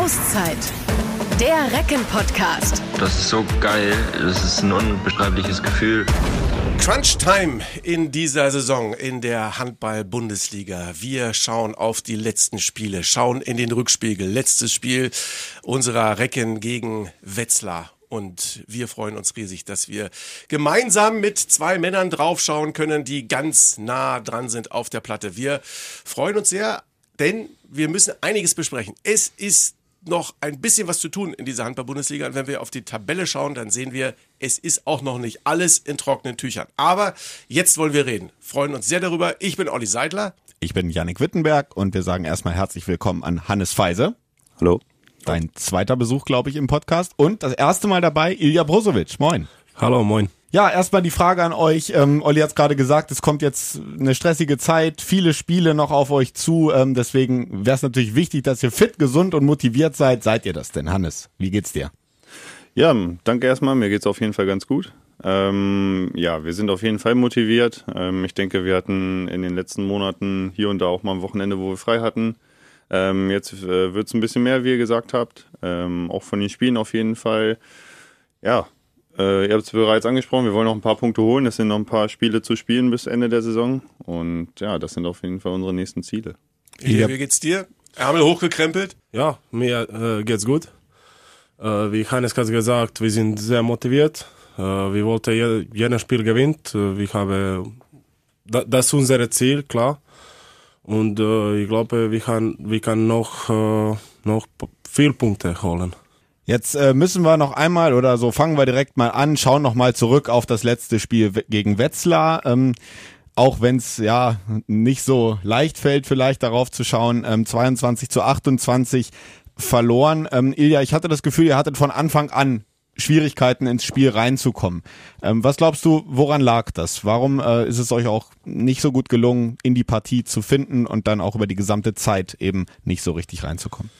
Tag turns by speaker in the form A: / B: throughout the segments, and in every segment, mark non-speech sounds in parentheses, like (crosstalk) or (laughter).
A: Auszeit. Der Recken-Podcast.
B: Das ist so geil. Das ist ein unbeschreibliches Gefühl.
C: Crunch Time in dieser Saison in der Handball-Bundesliga. Wir schauen auf die letzten Spiele, schauen in den Rückspiegel. Letztes Spiel unserer Recken gegen Wetzlar. Und wir freuen uns riesig, dass wir gemeinsam mit zwei Männern draufschauen können, die ganz nah dran sind auf der Platte. Wir freuen uns sehr, denn wir müssen einiges besprechen. Es ist noch ein bisschen was zu tun in dieser Handball-Bundesliga. Und wenn wir auf die Tabelle schauen, dann sehen wir, es ist auch noch nicht alles in trockenen Tüchern. Aber jetzt wollen wir reden. Freuen uns sehr darüber. Ich bin Olli Seidler.
D: Ich bin Yannick Wittenberg und wir sagen erstmal herzlich willkommen an Hannes Feise.
E: Hallo.
D: Dein zweiter Besuch, glaube ich, im Podcast. Und das erste Mal dabei, Ilja Brozovic. Moin.
E: Hallo, moin.
D: Ja, erstmal die Frage an euch. Ähm, Olli hat es gerade gesagt, es kommt jetzt eine stressige Zeit, viele Spiele noch auf euch zu. Ähm, deswegen wäre es natürlich wichtig, dass ihr fit, gesund und motiviert seid. Seid ihr das denn, Hannes? Wie geht's dir?
E: Ja, danke erstmal. Mir geht's auf jeden Fall ganz gut. Ähm, ja, wir sind auf jeden Fall motiviert. Ähm, ich denke, wir hatten in den letzten Monaten hier und da auch mal ein Wochenende, wo wir frei hatten. Ähm, jetzt äh, wird's ein bisschen mehr, wie ihr gesagt habt. Ähm, auch von den Spielen auf jeden Fall. Ja, äh, ihr habt es bereits angesprochen, wir wollen noch ein paar Punkte holen. Es sind noch ein paar Spiele zu spielen bis Ende der Saison. Und ja, das sind auf jeden Fall unsere nächsten Ziele.
C: Wie, wie geht's dir? Ärmel hochgekrempelt?
F: Ja, mir äh, geht's gut. Äh, wie Hannes hat gesagt, wir sind sehr motiviert. Äh, wir wollten je, jedes Spiel gewinnen. Äh, ich habe, da, das ist unser Ziel, klar. Und äh, ich glaube, wir können, wir können noch, äh, noch viel Punkte holen.
D: Jetzt äh, müssen wir noch einmal oder so fangen wir direkt mal an, schauen noch mal zurück auf das letzte Spiel gegen Wetzlar. Ähm, auch wenn es ja nicht so leicht fällt, vielleicht darauf zu schauen, ähm, 22 zu 28 verloren. Ähm, Ilja, ich hatte das Gefühl, ihr hattet von Anfang an Schwierigkeiten ins Spiel reinzukommen. Ähm, was glaubst du, woran lag das? Warum äh, ist es euch auch nicht so gut gelungen, in die Partie zu finden und dann auch über die gesamte Zeit eben nicht so richtig reinzukommen?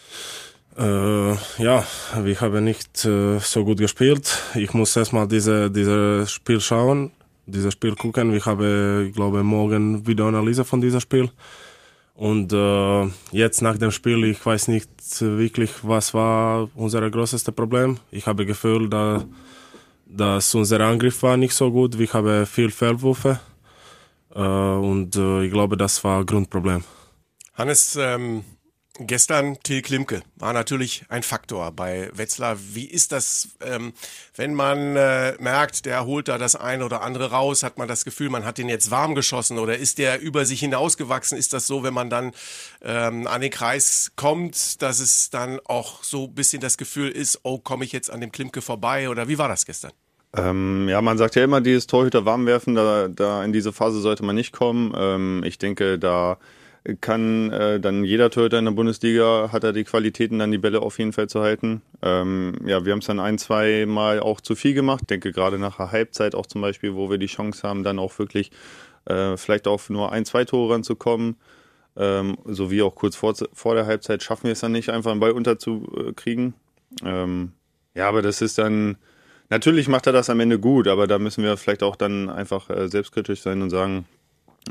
F: Äh, ja, wir haben nicht äh, so gut gespielt. Ich muss erstmal diese, dieses Spiel schauen, dieses Spiel gucken. Ich habe, glaube, morgen Videoanalyse von diesem Spiel. Und äh, jetzt nach dem Spiel, ich weiß nicht wirklich, was war unser größtes Problem. Ich habe Gefühl, da, dass unser Angriff war nicht so gut. Wir haben viel Fehlwürfe. Äh, und äh, ich glaube, das war Grundproblem.
C: Hannes, ähm, Gestern Till Klimke war natürlich ein Faktor bei Wetzlar. Wie ist das, ähm, wenn man äh, merkt, der holt da das eine oder andere raus? Hat man das Gefühl, man hat den jetzt warm geschossen oder ist der über sich hinausgewachsen? Ist das so, wenn man dann ähm, an den Kreis kommt, dass es dann auch so ein bisschen das Gefühl ist, oh, komme ich jetzt an dem Klimke vorbei? Oder wie war das gestern?
E: Ähm, ja, man sagt ja immer, dieses Torhüter warm werfen, da, da in diese Phase sollte man nicht kommen. Ähm, ich denke, da kann äh, dann jeder Torhüter in der Bundesliga hat er die Qualitäten, dann die Bälle auf jeden Fall zu halten. Ähm, ja, wir haben es dann ein, zwei Mal auch zu viel gemacht. denke gerade nach der Halbzeit auch zum Beispiel, wo wir die Chance haben, dann auch wirklich äh, vielleicht auf nur ein, zwei Tore ranzukommen. Ähm, sowie auch kurz vor, vor der Halbzeit schaffen wir es dann nicht, einfach einen Ball unterzukriegen. Ähm, ja, aber das ist dann, natürlich macht er das am Ende gut, aber da müssen wir vielleicht auch dann einfach äh, selbstkritisch sein und sagen,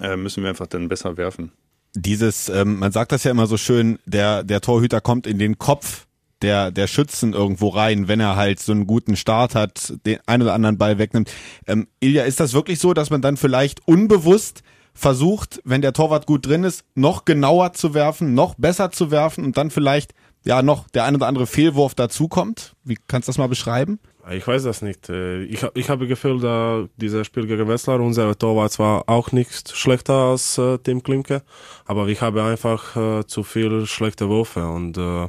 E: äh, müssen wir einfach dann besser werfen
D: dieses, ähm, man sagt das ja immer so schön, der, der Torhüter kommt in den Kopf der, der Schützen irgendwo rein, wenn er halt so einen guten Start hat, den einen oder anderen Ball wegnimmt. Ähm, Ilja, ist das wirklich so, dass man dann vielleicht unbewusst versucht, wenn der Torwart gut drin ist, noch genauer zu werfen, noch besser zu werfen und dann vielleicht ja noch der ein oder andere Fehlwurf dazukommt? Wie kannst du das mal beschreiben?
F: Ich weiß das nicht. Äh, ich, ich habe Gefühl, da dieses Spiel gegen Wetzlar, unser Tor war zwar auch nicht schlechter als äh, Tim Klimke, aber ich habe einfach äh, zu viel schlechte Würfe und äh,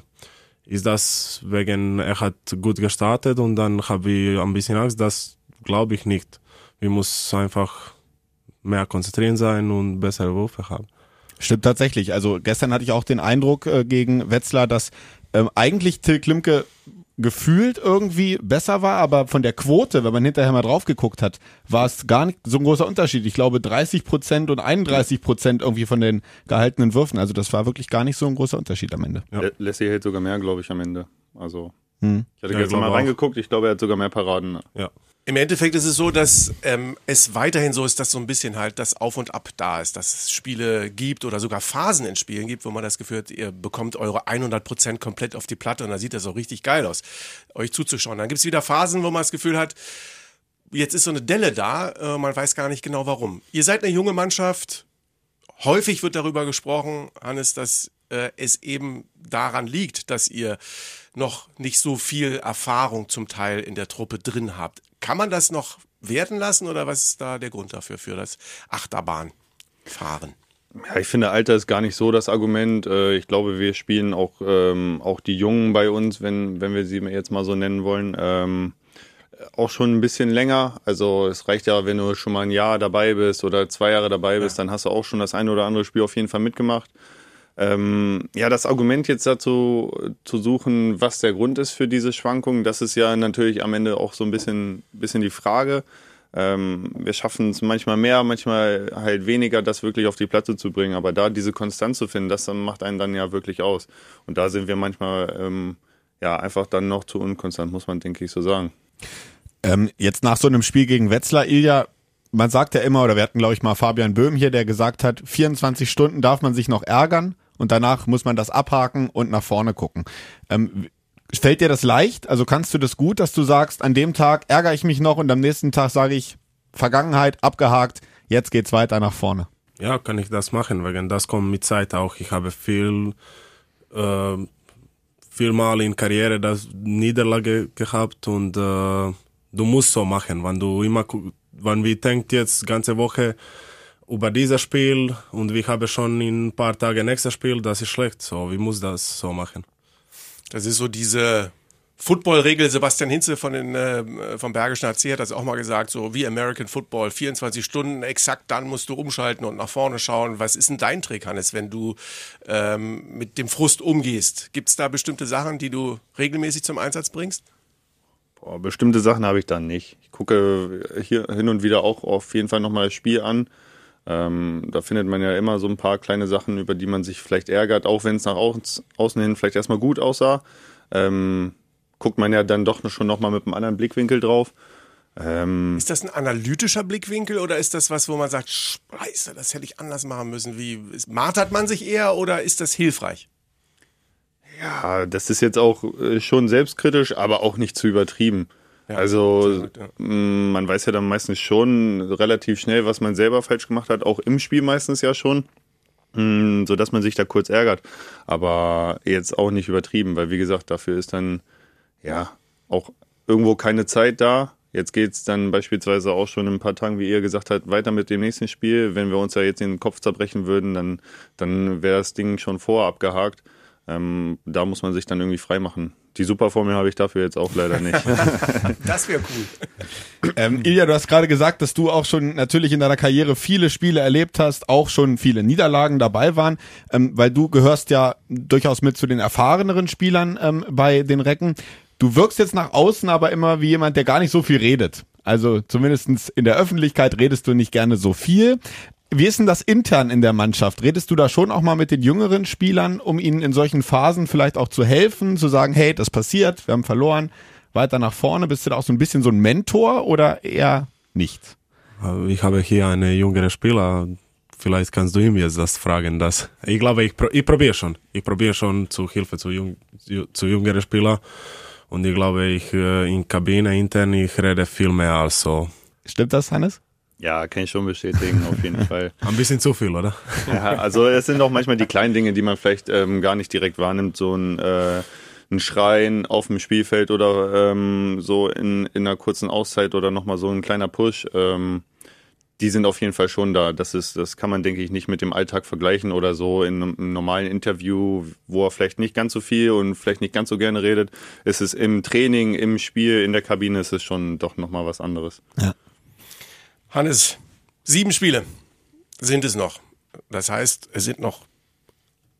F: ist das wegen, er hat gut gestartet und dann habe ich ein bisschen Angst, das glaube ich nicht. Wir müssen einfach mehr konzentrieren sein und bessere Würfe haben.
D: Stimmt tatsächlich. Also gestern hatte ich auch den Eindruck äh, gegen Wetzlar, dass ähm, eigentlich Till Klimke gefühlt irgendwie besser war, aber von der Quote, wenn man hinterher mal drauf geguckt hat, war es gar nicht so ein großer Unterschied. Ich glaube 30 Prozent und 31 Prozent irgendwie von den gehaltenen Würfen. Also das war wirklich gar nicht so ein großer Unterschied am Ende.
E: Ja. Lassie hält sogar mehr, glaube ich, am Ende. Also hm. ich hatte ja, gestern mal reingeguckt, ich glaube, er hat sogar mehr Paraden.
F: Ja.
C: Im Endeffekt ist es so, dass ähm, es weiterhin so ist, dass so ein bisschen halt das Auf und Ab da ist, dass es Spiele gibt oder sogar Phasen in Spielen gibt, wo man das Gefühl hat, ihr bekommt eure 100 Prozent komplett auf die Platte und dann sieht das auch richtig geil aus, euch zuzuschauen. Dann gibt es wieder Phasen, wo man das Gefühl hat, jetzt ist so eine Delle da, äh, man weiß gar nicht genau warum. Ihr seid eine junge Mannschaft. Häufig wird darüber gesprochen, Hannes, dass äh, es eben daran liegt, dass ihr noch nicht so viel Erfahrung zum Teil in der Truppe drin habt. Kann man das noch werden lassen oder was ist da der Grund dafür, für das Achterbahnfahren?
E: Ja, ich finde, Alter ist gar nicht so das Argument. Äh, Ich glaube, wir spielen auch, ähm, auch die Jungen bei uns, wenn, wenn wir sie jetzt mal so nennen wollen, ähm, auch schon ein bisschen länger. Also es reicht ja, wenn du schon mal ein Jahr dabei bist oder zwei Jahre dabei bist, dann hast du auch schon das eine oder andere Spiel auf jeden Fall mitgemacht. Ähm, ja, das Argument jetzt dazu zu suchen, was der Grund ist für diese Schwankungen, das ist ja natürlich am Ende auch so ein bisschen, bisschen die Frage. Ähm, wir schaffen es manchmal mehr, manchmal halt weniger, das wirklich auf die Platte zu bringen. Aber da diese Konstanz zu finden, das macht einen dann ja wirklich aus. Und da sind wir manchmal ähm, ja einfach dann noch zu unkonstant, muss man denke ich so sagen.
D: Ähm, jetzt nach so einem Spiel gegen Wetzlar, Ilja, man sagt ja immer, oder wir hatten glaube ich mal Fabian Böhm hier, der gesagt hat, 24 Stunden darf man sich noch ärgern und danach muss man das abhaken und nach vorne gucken. Ähm, fällt dir das leicht? Also kannst du das gut, dass du sagst, an dem Tag ärgere ich mich noch und am nächsten Tag sage ich, Vergangenheit abgehakt, jetzt geht's weiter nach vorne.
F: Ja, kann ich das machen, wegen das kommt mit Zeit auch. Ich habe viel, äh, viel Mal in Karriere das Niederlage gehabt und äh, du musst so machen, wenn du immer, wenn wir denkt jetzt ganze Woche über dieses Spiel und wir haben schon in ein paar Tagen nächstes Spiel, das ist schlecht. So, wir muss das so machen.
C: Das ist so diese Football-Regel. Sebastian Hinze von den, äh, vom Bergischen AC hat das auch mal gesagt, so wie American Football, 24 Stunden, exakt dann musst du umschalten und nach vorne schauen. Was ist denn dein Trick, Hannes, wenn du ähm, mit dem Frust umgehst? Gibt es da bestimmte Sachen, die du regelmäßig zum Einsatz bringst?
E: Boah, bestimmte Sachen habe ich dann nicht. Ich gucke hier hin und wieder auch auf jeden Fall nochmal das Spiel an. Ähm, da findet man ja immer so ein paar kleine Sachen, über die man sich vielleicht ärgert, auch wenn es nach außen, hin vielleicht erstmal gut aussah. Ähm, guckt man ja dann doch schon nochmal mit einem anderen Blickwinkel drauf. Ähm,
C: Ist das ein analytischer Blickwinkel oder ist das was, wo man sagt, Scheiße, das hätte ich anders machen müssen? Wie martert man sich eher oder ist das hilfreich?
E: ja, das ist jetzt auch äh, schon selbstkritisch, aber auch nicht zu übertrieben.
C: Ja,
E: also
C: ja.
E: mh, man weiß ja dann meistens schon relativ schnell, was man selber falsch gemacht hat, auch im Spiel meistens ja schon. Mh, so dass man sich da kurz ärgert, aber jetzt auch nicht übertrieben, weil wie gesagt, dafür ist dann ja auch irgendwo keine Zeit da. Jetzt geht's dann beispielsweise auch schon in ein paar Tagen, wie ihr gesagt habt, weiter mit dem nächsten Spiel. Wenn wir uns ja jetzt den Kopf zerbrechen würden, dann, dann wäre das Ding schon vorher abgehakt. Ähm, da muss man sich dann irgendwie freimachen. Die Superformel habe ich dafür jetzt auch leider nicht. (laughs)
C: Das wäre cool.
D: Ähm, Ilja, du hast gerade gesagt, dass du auch schon natürlich in deiner Karriere viele Spiele erlebt hast, auch schon viele Niederlagen dabei waren, ähm, weil du gehörst ja durchaus mit zu den erfahreneren Spielern ähm, bei den Recken. Du wirkst jetzt nach außen aber immer wie jemand, der gar nicht so viel redet. Also zumindestens in der Öffentlichkeit redest du nicht gerne so viel. Wie ist denn das intern in der Mannschaft? Redest du da schon auch mal mit den jüngeren Spielern, um ihnen in solchen Phasen vielleicht auch zu helfen, zu sagen, hey, das passiert, wir haben verloren, weiter nach vorne? Bist du da auch so ein bisschen so ein Mentor oder eher nicht?
F: Ich habe hier einen jüngeren Spieler. Vielleicht kannst du ihm jetzt das fragen. Das. Ich glaube, ich, ich probiere schon. Ich probiere schon zu Hilfe zu, jung, zu, zu jüngeren Spielern. Und ich glaube, ich äh, in Kabine intern, ich rede viel mehr als so.
D: Stimmt das, Hannes?
E: Ja, kann ich schon bestätigen, auf jeden (laughs) Fall.
F: Ein bisschen zu viel, oder?
E: Ja, also es sind auch manchmal die kleinen Dinge, die man vielleicht ähm, gar nicht direkt wahrnimmt, so ein, äh, ein Schreien auf dem Spielfeld oder ähm, so in, in einer kurzen Auszeit oder nochmal so ein kleiner Push. Ähm, die sind auf jeden Fall schon da. Das ist, das kann man, denke ich, nicht mit dem Alltag vergleichen oder so in einem, normalen Interview, wo er vielleicht nicht ganz so viel und vielleicht nicht ganz so gerne redet. Ist es im Training, im Spiel, in der Kabine ist es schon doch nochmal was anderes.
C: Hannes, sieben Spiele sind es noch. Das heißt, es sind noch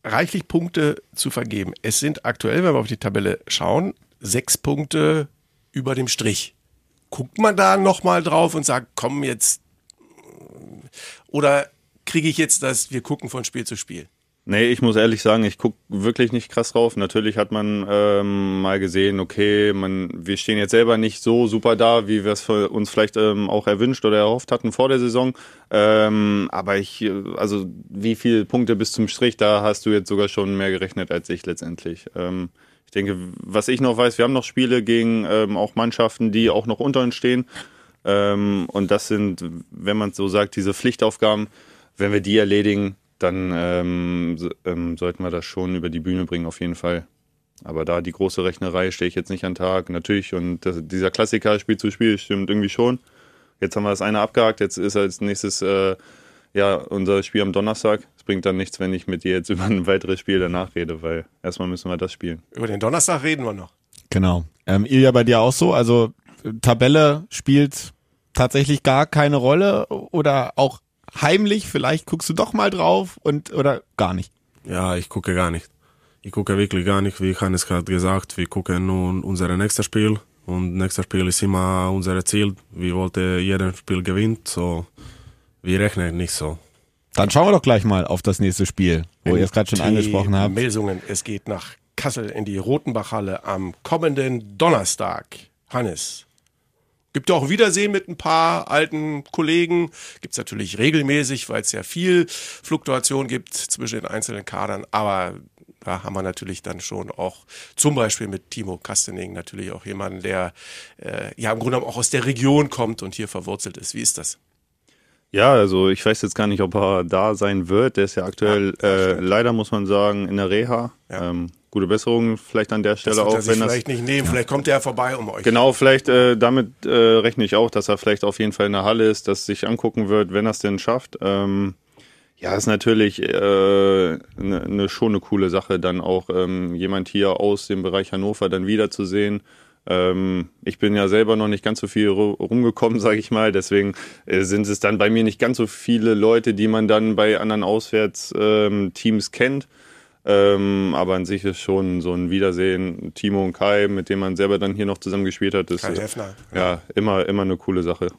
C: reichlich Punkte zu vergeben. Es sind aktuell, wenn wir auf die Tabelle schauen, sechs Punkte über dem Strich. Guckt man da nochmal drauf und sagt, komm jetzt, oder kriege ich jetzt das, wir gucken von Spiel zu Spiel?
E: Nee, ich muss ehrlich sagen, ich guck wirklich nicht krass drauf. Natürlich hat man ähm, mal gesehen, okay, man, wir stehen jetzt selber nicht so super da, wie wir es uns vielleicht ähm, auch erwünscht oder erhofft hatten vor der Saison. Ähm, aber ich, also wie viele Punkte bis zum Strich, da hast du jetzt sogar schon mehr gerechnet als ich letztendlich. Ähm, ich denke, was ich noch weiß, wir haben noch Spiele gegen ähm, auch Mannschaften, die auch noch unter uns stehen. Ähm, und das sind, wenn man so sagt, diese Pflichtaufgaben. Wenn wir die erledigen, dann ähm, so, ähm, sollten wir das schon über die Bühne bringen, auf jeden Fall. Aber da die große Rechnerei stehe ich jetzt nicht an Tag, natürlich. Und das, dieser Klassiker Spiel zu Spiel stimmt irgendwie schon. Jetzt haben wir das eine abgehakt, jetzt ist als nächstes äh, ja unser Spiel am Donnerstag. Es bringt dann nichts, wenn ich mit dir jetzt (laughs) über ein weiteres Spiel danach rede, weil erstmal müssen wir das spielen.
C: Über den Donnerstag reden wir noch.
D: Genau. Ähm, Ilja, bei dir auch so? Also Tabelle spielt tatsächlich gar keine Rolle oder auch heimlich, vielleicht guckst du doch mal drauf und oder gar nicht?
F: Ja, ich gucke gar nicht. Ich gucke wirklich gar nicht, wie Hannes gerade gesagt, wir gucken nun unser nächstes Spiel und nächstes Spiel ist immer unser Ziel. Wir wollten jedes Spiel gewinnen, so wir rechnen nicht so.
D: Dann schauen wir doch gleich mal auf das nächste Spiel, wo ihr es gerade schon angesprochen habt.
C: Melsungen, es geht nach Kassel in die Rotenbachhalle am kommenden Donnerstag. Hannes, Gibt ja auch Wiedersehen mit ein paar alten Kollegen. Gibt's natürlich regelmäßig, weil es ja viel Fluktuation gibt zwischen den einzelnen Kadern. Aber da haben wir natürlich dann schon auch zum Beispiel mit Timo Kastening natürlich auch jemanden, der äh, ja im Grunde auch aus der Region kommt und hier verwurzelt ist. Wie ist das?
E: Ja, also ich weiß jetzt gar nicht, ob er da sein wird. Der ist ja aktuell, ja, äh, leider muss man sagen, in der Reha. Ja. Ähm, gute Besserung vielleicht an der Stelle das auch.
C: Er wenn vielleicht das, nicht nehmen, vielleicht kommt er vorbei um euch.
E: Genau, vielleicht äh, damit äh, rechne ich auch, dass er vielleicht auf jeden Fall in der Halle ist, das sich angucken wird, wenn er es denn schafft. Ähm, ja, ist natürlich äh, ne, ne, schon eine coole Sache, dann auch ähm, jemand hier aus dem Bereich Hannover dann wiederzusehen. Ähm, ich bin ja selber noch nicht ganz so viel rumgekommen, (laughs) sage ich mal. Deswegen äh, sind es dann bei mir nicht ganz so viele Leute, die man dann bei anderen Auswärtsteams ähm, kennt. Ähm, aber an sich ist schon so ein Wiedersehen, Timo und Kai, mit dem man selber dann hier noch zusammen gespielt hat, ist
C: Kai Heffner,
E: ja. ja immer, immer eine coole Sache.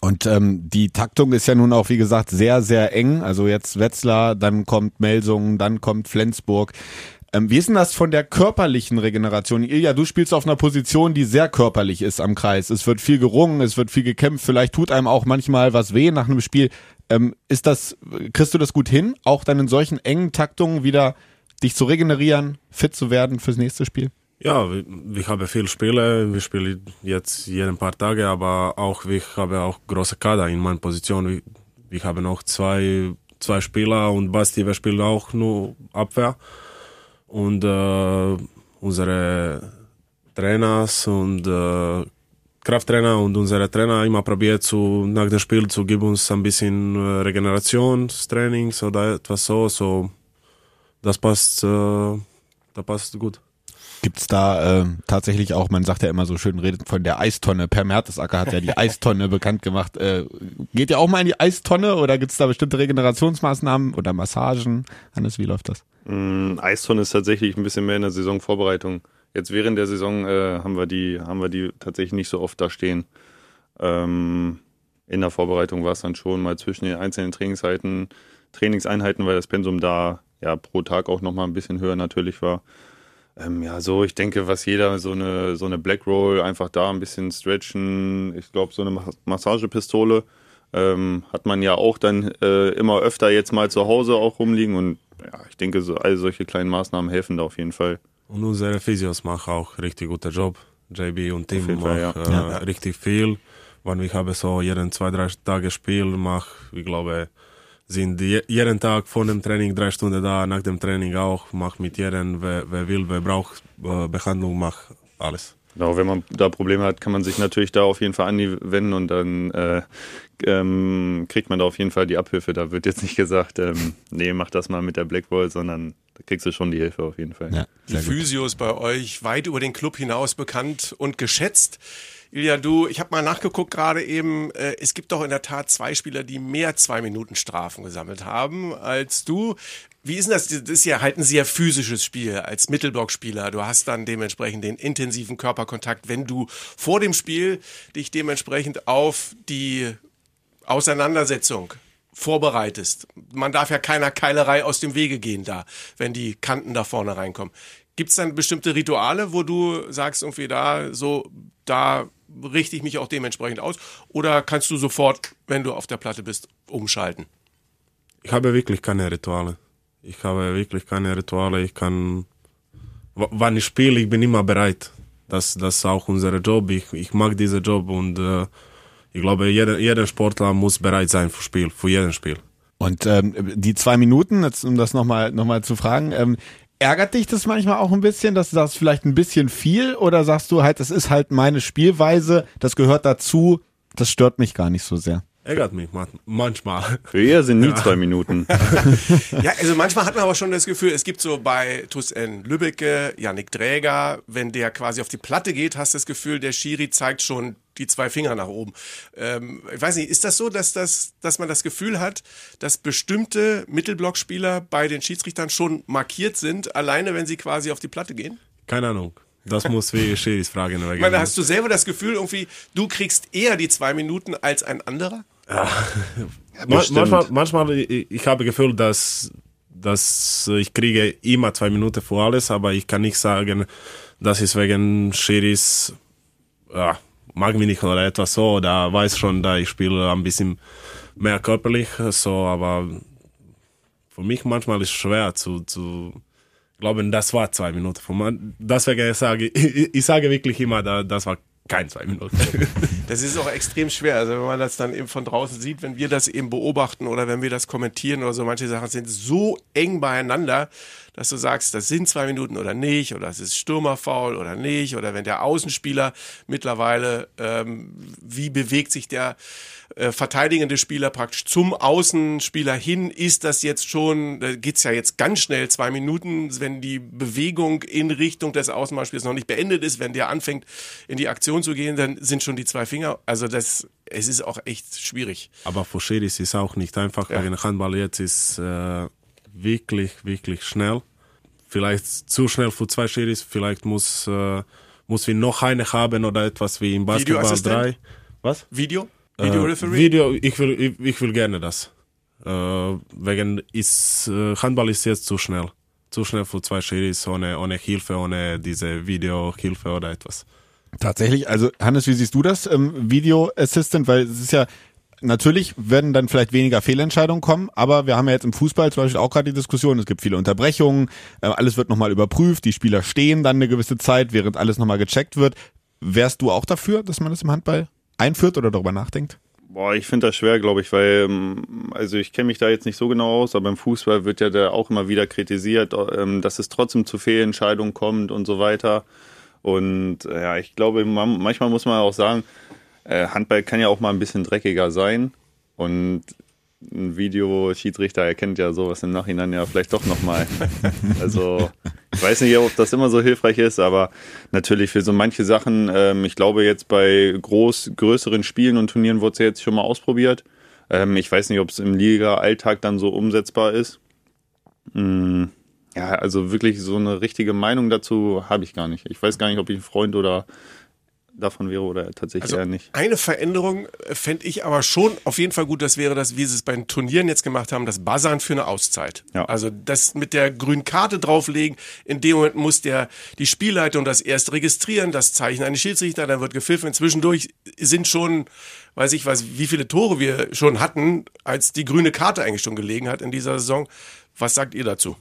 D: Und ähm, die Taktung ist ja nun auch, wie gesagt, sehr, sehr eng. Also jetzt Wetzlar, dann kommt Melsungen, dann kommt Flensburg. Ähm, wie ist denn das von der körperlichen Regeneration? Ilja, du spielst auf einer Position, die sehr körperlich ist am Kreis. Es wird viel gerungen, es wird viel gekämpft, vielleicht tut einem auch manchmal was weh nach einem Spiel. Ähm, ist das, kriegst du das gut hin, auch dann in solchen engen Taktungen wieder dich zu regenerieren, fit zu werden fürs nächste Spiel?
F: Ja, ich habe viele Spiele. Wir spielen jetzt jeden paar Tage, aber auch ich habe auch große Kader in meiner Position. Ich habe noch zwei, zwei Spieler und Basti, wir spielen auch nur Abwehr. Und äh, unsere Trainers und äh, Krafttrainer und unsere Trainer immer probiert zu, nach dem Spiel zu geben uns ein bisschen äh, Regenerationstrainings oder etwas so. So das passt, äh, da passt gut.
D: Gibt's da äh, tatsächlich auch, man sagt ja immer so schön, redet von der Eistonne. Per Mertesacker hat ja die (laughs) Eistonne bekannt gemacht. Äh, geht ihr auch mal in die Eistonne oder gibt's da bestimmte Regenerationsmaßnahmen oder Massagen? Hannes, wie läuft das?
E: Mm, Eistonne ist tatsächlich ein bisschen mehr in der Saisonvorbereitung. Jetzt während der Saison äh, haben wir die, haben wir die tatsächlich nicht so oft da stehen. Ähm, in der Vorbereitung war es dann schon mal zwischen den einzelnen Trainingseinheiten, Trainingseinheiten, weil das Pensum da ja pro Tag auch nochmal ein bisschen höher natürlich war. Ähm, ja, so, ich denke, was jeder, so eine, so eine Black Roll, einfach da ein bisschen stretchen. Ich glaube, so eine Massagepistole ähm, hat man ja auch dann äh, immer öfter jetzt mal zu Hause auch rumliegen und ja, ich denke, so, all solche kleinen Maßnahmen helfen da auf jeden Fall.
F: Und unsere Physios machen auch richtig guten Job. JB und Tim machen ja. Äh, ja. richtig viel. Wenn ich habe so jeden zwei, drei Tage Spiel, mache, ich glaube, sind jeden Tag vor dem Training drei Stunden da, nach dem Training auch, mach mit jedem, wer, wer will, wer braucht äh, Behandlung, mach alles.
E: Genau, wenn man da Probleme hat, kann man sich natürlich da auf jeden Fall anwenden und dann äh, ähm, kriegt man da auf jeden Fall die Abhilfe. Da wird jetzt nicht gesagt, ähm, (laughs) nee, mach das mal mit der Blackwall, sondern da kriegst du schon die Hilfe auf jeden Fall. Ja,
C: die Physio ist bei euch weit über den Club hinaus bekannt und geschätzt. Ilja, du, ich habe mal nachgeguckt gerade eben, äh, es gibt doch in der Tat zwei Spieler, die mehr zwei Minuten Strafen gesammelt haben als du. Wie ist denn das? Das ist ja halt ein sehr physisches Spiel als Mittelblockspieler. Du hast dann dementsprechend den intensiven Körperkontakt, wenn du vor dem Spiel dich dementsprechend auf die Auseinandersetzung vorbereitest. Man darf ja keiner Keilerei aus dem Wege gehen da, wenn die Kanten da vorne reinkommen. Gibt es dann bestimmte Rituale, wo du sagst, irgendwie da, so, da richte ich mich auch dementsprechend aus? Oder kannst du sofort, wenn du auf der Platte bist, umschalten?
F: Ich habe wirklich keine Rituale. Ich habe wirklich keine Rituale. Ich kann, wann ich spiele, ich bin immer bereit. Das, das ist auch unser Job. Ich, ich mag diesen Job und äh, ich glaube, jeder, jeder Sportler muss bereit sein für Spiel, für jeden Spiel.
D: Und ähm, die zwei Minuten, jetzt, um das nochmal noch mal zu fragen, ähm, ärgert dich das manchmal auch ein bisschen, dass du sagst, vielleicht ein bisschen viel oder sagst du halt, das ist halt meine Spielweise, das gehört dazu, das stört mich gar nicht so sehr.
F: Ärgert mich man- manchmal.
E: Für ihr sind nie zwei Minuten. (laughs)
C: Ja, also manchmal hat man aber schon das Gefühl, es gibt so bei TuS N Lübbecke, Yannick Dräger, wenn der quasi auf die Platte geht, hast du das Gefühl, der Schiri zeigt schon die zwei Finger nach oben. Ähm, ich weiß nicht, ist das so, dass, das, dass man das Gefühl hat, dass bestimmte Mittelblockspieler bei den Schiedsrichtern schon markiert sind, alleine wenn sie quasi auf die Platte gehen?
F: Keine Ahnung. Das muss wie Schiris fragen.
C: Ich meine, hast du selber das Gefühl, irgendwie, du kriegst eher die zwei Minuten als ein anderer?
E: Bestimmt.
F: manchmal, manchmal ich, habe Gefühl, dass, dass ich kriege immer zwei Minuten für alles, aber ich kann nicht sagen, das ist wegen Schiris, ja, mag mich nicht oder etwas so, da weiß schon, da ich spiele ein bisschen mehr körperlich, so, aber für mich manchmal ist es schwer zu, zu glauben, das war zwei Minuten. Deswegen sage ich, (laughs) ich, sage wirklich immer, da, das war kein zwei Minuten. (laughs)
C: Das ist auch extrem schwer. Also wenn man das dann eben von draußen sieht, wenn wir das eben beobachten oder wenn wir das kommentieren oder so, manche Sachen sind so eng beieinander, dass du sagst, das sind zwei Minuten oder nicht, oder es ist Stürmerfaul oder nicht, oder wenn der Außenspieler mittlerweile, ähm, wie bewegt sich der äh, verteidigende Spieler praktisch zum Außenspieler hin, ist das jetzt schon, da geht's ja jetzt ganz schnell, zwei Minuten, wenn die Bewegung in Richtung des Außenballspiels noch nicht beendet ist, wenn der anfängt in die Aktion zu gehen, dann sind schon die zwei Finger, also das, es ist auch echt schwierig.
F: Aber Schiris ist auch nicht einfach,
C: Ja.
F: wegen Handball jetzt ist äh, wirklich, wirklich schnell. Vielleicht zu schnell für zwei Schiris, vielleicht muss, äh, muss wir noch eine haben oder etwas wie im Basketball drei. Was?
C: Video? Video
F: Äh,
C: Referee?
F: Video, ich will, ich, ich will gerne das. Äh, wegen ist, äh, Handball ist jetzt zu schnell. Zu schnell für zwei Schiris ohne, ohne Hilfe, ohne diese Videohilfe oder etwas.
D: Tatsächlich, also Hannes, wie siehst du das, ähm, Video Assistant, weil es ist ja, natürlich werden dann vielleicht weniger Fehlentscheidungen kommen, aber wir haben ja jetzt im Fußball zum Beispiel auch gerade die Diskussion, es gibt viele Unterbrechungen, äh, alles wird nochmal überprüft, die Spieler stehen dann eine gewisse Zeit, während alles nochmal gecheckt wird. Wärst du auch dafür, dass man das im Handball einführt oder darüber nachdenkt?
E: Boah, ich finde das schwer, glaube ich, weil, ähm, also ich kenne mich da jetzt nicht so genau aus, aber im Fußball wird ja da auch immer wieder kritisiert, ähm, dass es trotzdem zu Fehlentscheidungen kommt und so weiter. Und äh, ja, ich glaube, man, manchmal muss man auch sagen, Handball kann ja auch mal ein bisschen dreckiger sein. Und ein Videoschiedsrichter erkennt ja sowas im Nachhinein ja vielleicht doch nochmal. (laughs) also ich weiß nicht, ob das immer so hilfreich ist, aber natürlich für so manche Sachen, ähm, ich glaube jetzt bei groß, größeren Spielen und Turnieren wurde es ja jetzt schon mal ausprobiert. Ähm, ich weiß nicht, ob es im Liga-Alltag dann so umsetzbar ist. Mm, ja, also wirklich so eine richtige Meinung dazu habe ich gar nicht. Ich weiß gar nicht, ob ich ein Freund oder davon wäre oder tatsächlich
C: Also
E: eher nicht.
C: eine Veränderung fände ich aber schon auf jeden Fall gut, das wäre das, wie sie es bei den Turnieren jetzt gemacht haben, das Buzzern für eine Auszeit.
E: Ja.
C: Also das mit der grünen Karte drauflegen, in dem Moment muss der die Spielleitung das erst registrieren, das Zeichen eines Schiedsrichter, dann wird gepfiffen. Zwischendurch sind schon, weiß ich was, wie viele Tore wir schon hatten, als die grüne Karte eigentlich schon gelegen hat in dieser Saison. Was sagt ihr dazu?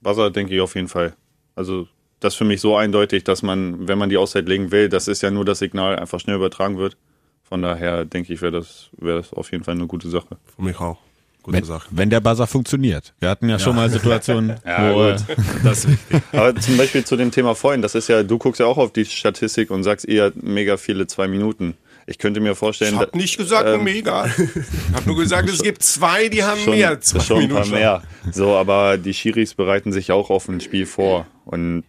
E: Buzzer denke ich auf jeden Fall. Also das ist für mich so eindeutig, dass man, wenn man die Auszeit legen will, das ist ja nur das Signal, einfach schnell übertragen wird. Von daher denke ich, wäre das, wäre das auf jeden Fall eine gute Sache.
F: Für mich auch. Gute
D: Wenn,
F: Sache.
D: wenn der Buzzer funktioniert. Wir hatten ja, schon mal Situationen, (laughs)
E: Ja,
D: wo
E: gut.
F: Das ist wichtig. (laughs)
E: Aber zum Beispiel zu dem Thema vorhin, das ist ja, du guckst ja auch auf die Statistik und sagst eher mega viele zwei Minuten. Ich könnte mir vorstellen,
C: Ich habe nicht gesagt,
E: ähm,
C: mega. Ich habe nur gesagt, es (laughs) gibt zwei, die haben
E: schon,
C: mehr. Zwei
E: schon ein paar
C: Minuten.
E: mehr. So, aber die Schiris bereiten sich auch auf ein Spiel vor. Und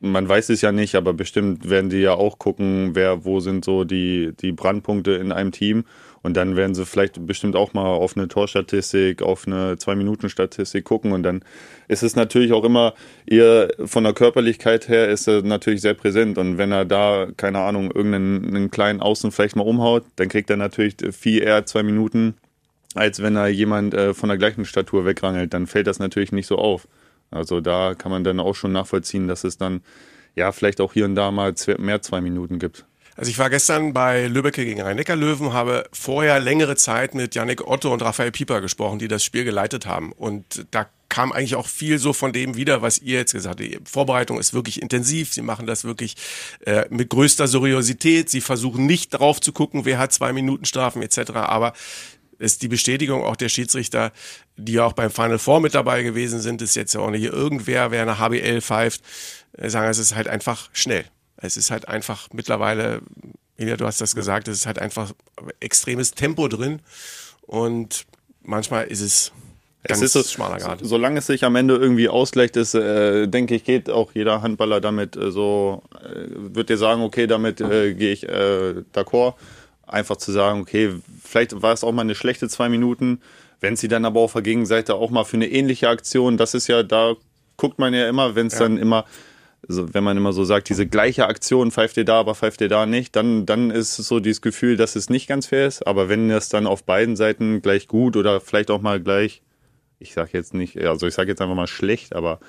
E: man weiß es ja nicht, aber bestimmt werden die ja auch gucken, wer, wo sind so die, die Brandpunkte in einem Team. Und dann werden sie vielleicht bestimmt auch mal auf eine Torstatistik, auf eine Zwei-Minuten-Statistik gucken. Und dann ist es natürlich auch immer, ihr von der Körperlichkeit her ist er natürlich sehr präsent. Und wenn er da, keine Ahnung, irgendeinen einen kleinen Außen vielleicht mal umhaut, dann kriegt er natürlich viel eher zwei Minuten als wenn da jemand äh, von der gleichen Statur wegrangelt, dann fällt das natürlich nicht so auf. Also da kann man dann auch schon nachvollziehen, dass es dann ja vielleicht auch hier und da mal mehr zwei Minuten gibt.
C: Also ich war gestern bei Lübbecke gegen Rhein-Neckar-Löwen, habe vorher längere Zeit mit Yannick Otto und Raphael Pieper gesprochen, die das Spiel geleitet haben. Und da kam eigentlich auch viel so von dem wieder, was ihr jetzt gesagt habt. Die Vorbereitung ist wirklich intensiv. Sie machen das wirklich äh, mit größter Seriosität. Sie versuchen nicht drauf zu gucken, wer hat zwei Minuten Strafen etc. Aber ist die Bestätigung auch der Schiedsrichter, die ja auch beim Final Four mit dabei gewesen sind, ist jetzt ja auch nicht irgendwer, wer eine HBL pfeift, äh, sagen, es ist halt einfach schnell. Es ist halt einfach mittlerweile, Elia, du hast das gesagt, es ist halt einfach extremes Tempo drin und manchmal ist es Ganz
E: es ist so, schmaler Grad. Solange es sich am Ende irgendwie ausgleicht, ist, äh, denke ich, geht auch jeder Handballer damit äh, so, äh, wird dir sagen, okay, damit äh, gehe ich äh, d'accord. Einfach zu sagen, okay, vielleicht war es auch mal eine schlechte zwei Minuten, wenn sie dann aber auf der Gegenseite auch mal für eine ähnliche Aktion, das ist ja, da guckt man ja immer, wenn es ja. dann immer also wenn man immer so sagt, diese gleiche Aktion pfeift ihr da, aber pfeift ihr da nicht, dann, dann ist es so dieses Gefühl, dass es nicht ganz fair ist. Aber wenn das dann auf beiden Seiten gleich gut oder vielleicht auch mal gleich, ich sag jetzt nicht, also ich sag jetzt einfach mal schlecht, aber